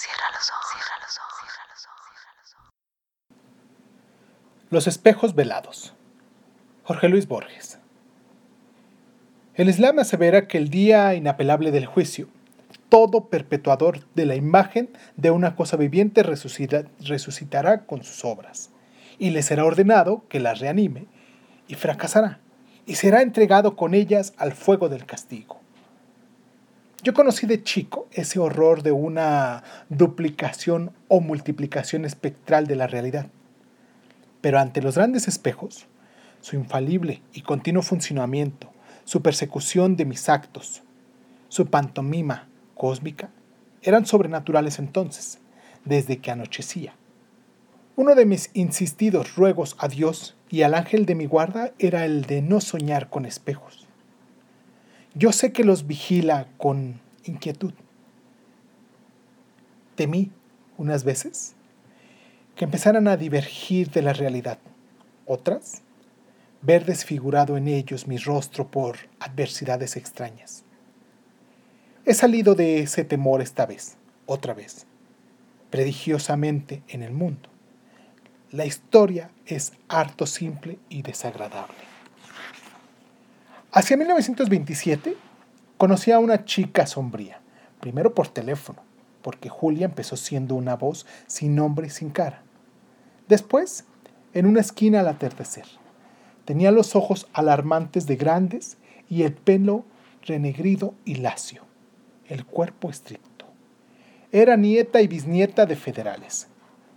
Cierra los ojos, cierra los ojos, los ojos. Los espejos velados. Jorge Luis Borges. El Islam asevera que el día inapelable del juicio, todo perpetuador de la imagen de una cosa viviente resucitará con sus obras, y le será ordenado que las reanime, y fracasará, y será entregado con ellas al fuego del castigo. Yo conocí de chico ese horror de una duplicación o multiplicación espectral de la realidad. Pero ante los grandes espejos, su infalible y continuo funcionamiento, su persecución de mis actos, su pantomima cósmica, eran sobrenaturales entonces, desde que anochecía. Uno de mis insistidos ruegos a Dios y al ángel de mi guarda era el de no soñar con espejos. Yo sé que los vigila con inquietud. Temí unas veces que empezaran a divergir de la realidad. Otras, ver desfigurado en ellos mi rostro por adversidades extrañas. He salido de ese temor esta vez, otra vez, prodigiosamente en el mundo. La historia es harto simple y desagradable. Hacia 1927 conocí a una chica sombría, primero por teléfono, porque Julia empezó siendo una voz sin nombre y sin cara. Después, en una esquina al atardecer. Tenía los ojos alarmantes de grandes y el pelo renegrido y lacio, el cuerpo estricto. Era nieta y bisnieta de federales,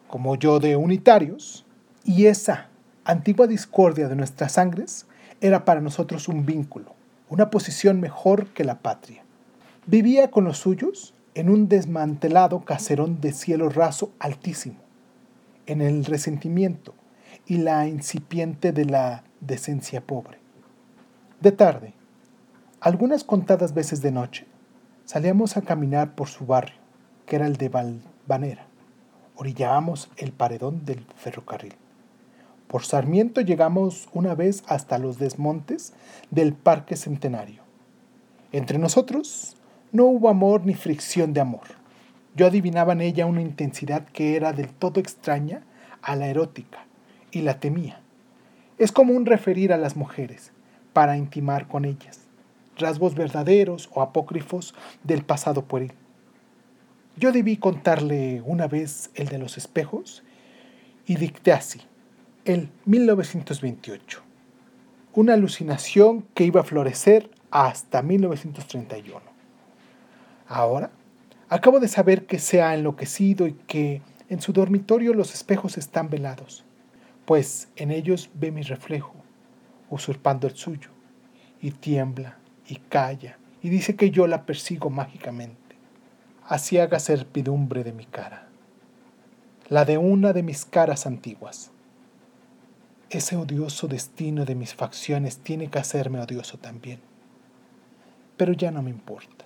como yo de unitarios, y esa antigua discordia de nuestras sangres era para nosotros un vínculo, una posición mejor que la patria. Vivía con los suyos en un desmantelado caserón de cielo raso altísimo, en el resentimiento y la incipiente de la decencia pobre. De tarde, algunas contadas veces de noche, salíamos a caminar por su barrio, que era el de Valvanera. Orillábamos el paredón del ferrocarril. Por Sarmiento llegamos una vez hasta los desmontes del Parque Centenario. Entre nosotros no hubo amor ni fricción de amor. Yo adivinaba en ella una intensidad que era del todo extraña a la erótica y la temía. Es como un referir a las mujeres para intimar con ellas, rasgos verdaderos o apócrifos del pasado pueril. Yo debí contarle una vez el de los espejos y dicté así el 1928. Una alucinación que iba a florecer hasta 1931. Ahora, acabo de saber que se ha enloquecido y que en su dormitorio los espejos están velados, pues en ellos ve mi reflejo, usurpando el suyo, y tiembla y calla y dice que yo la persigo mágicamente. Así haga servidumbre de mi cara, la de una de mis caras antiguas ese odioso destino de mis facciones tiene que hacerme odioso también. Pero ya no me importa.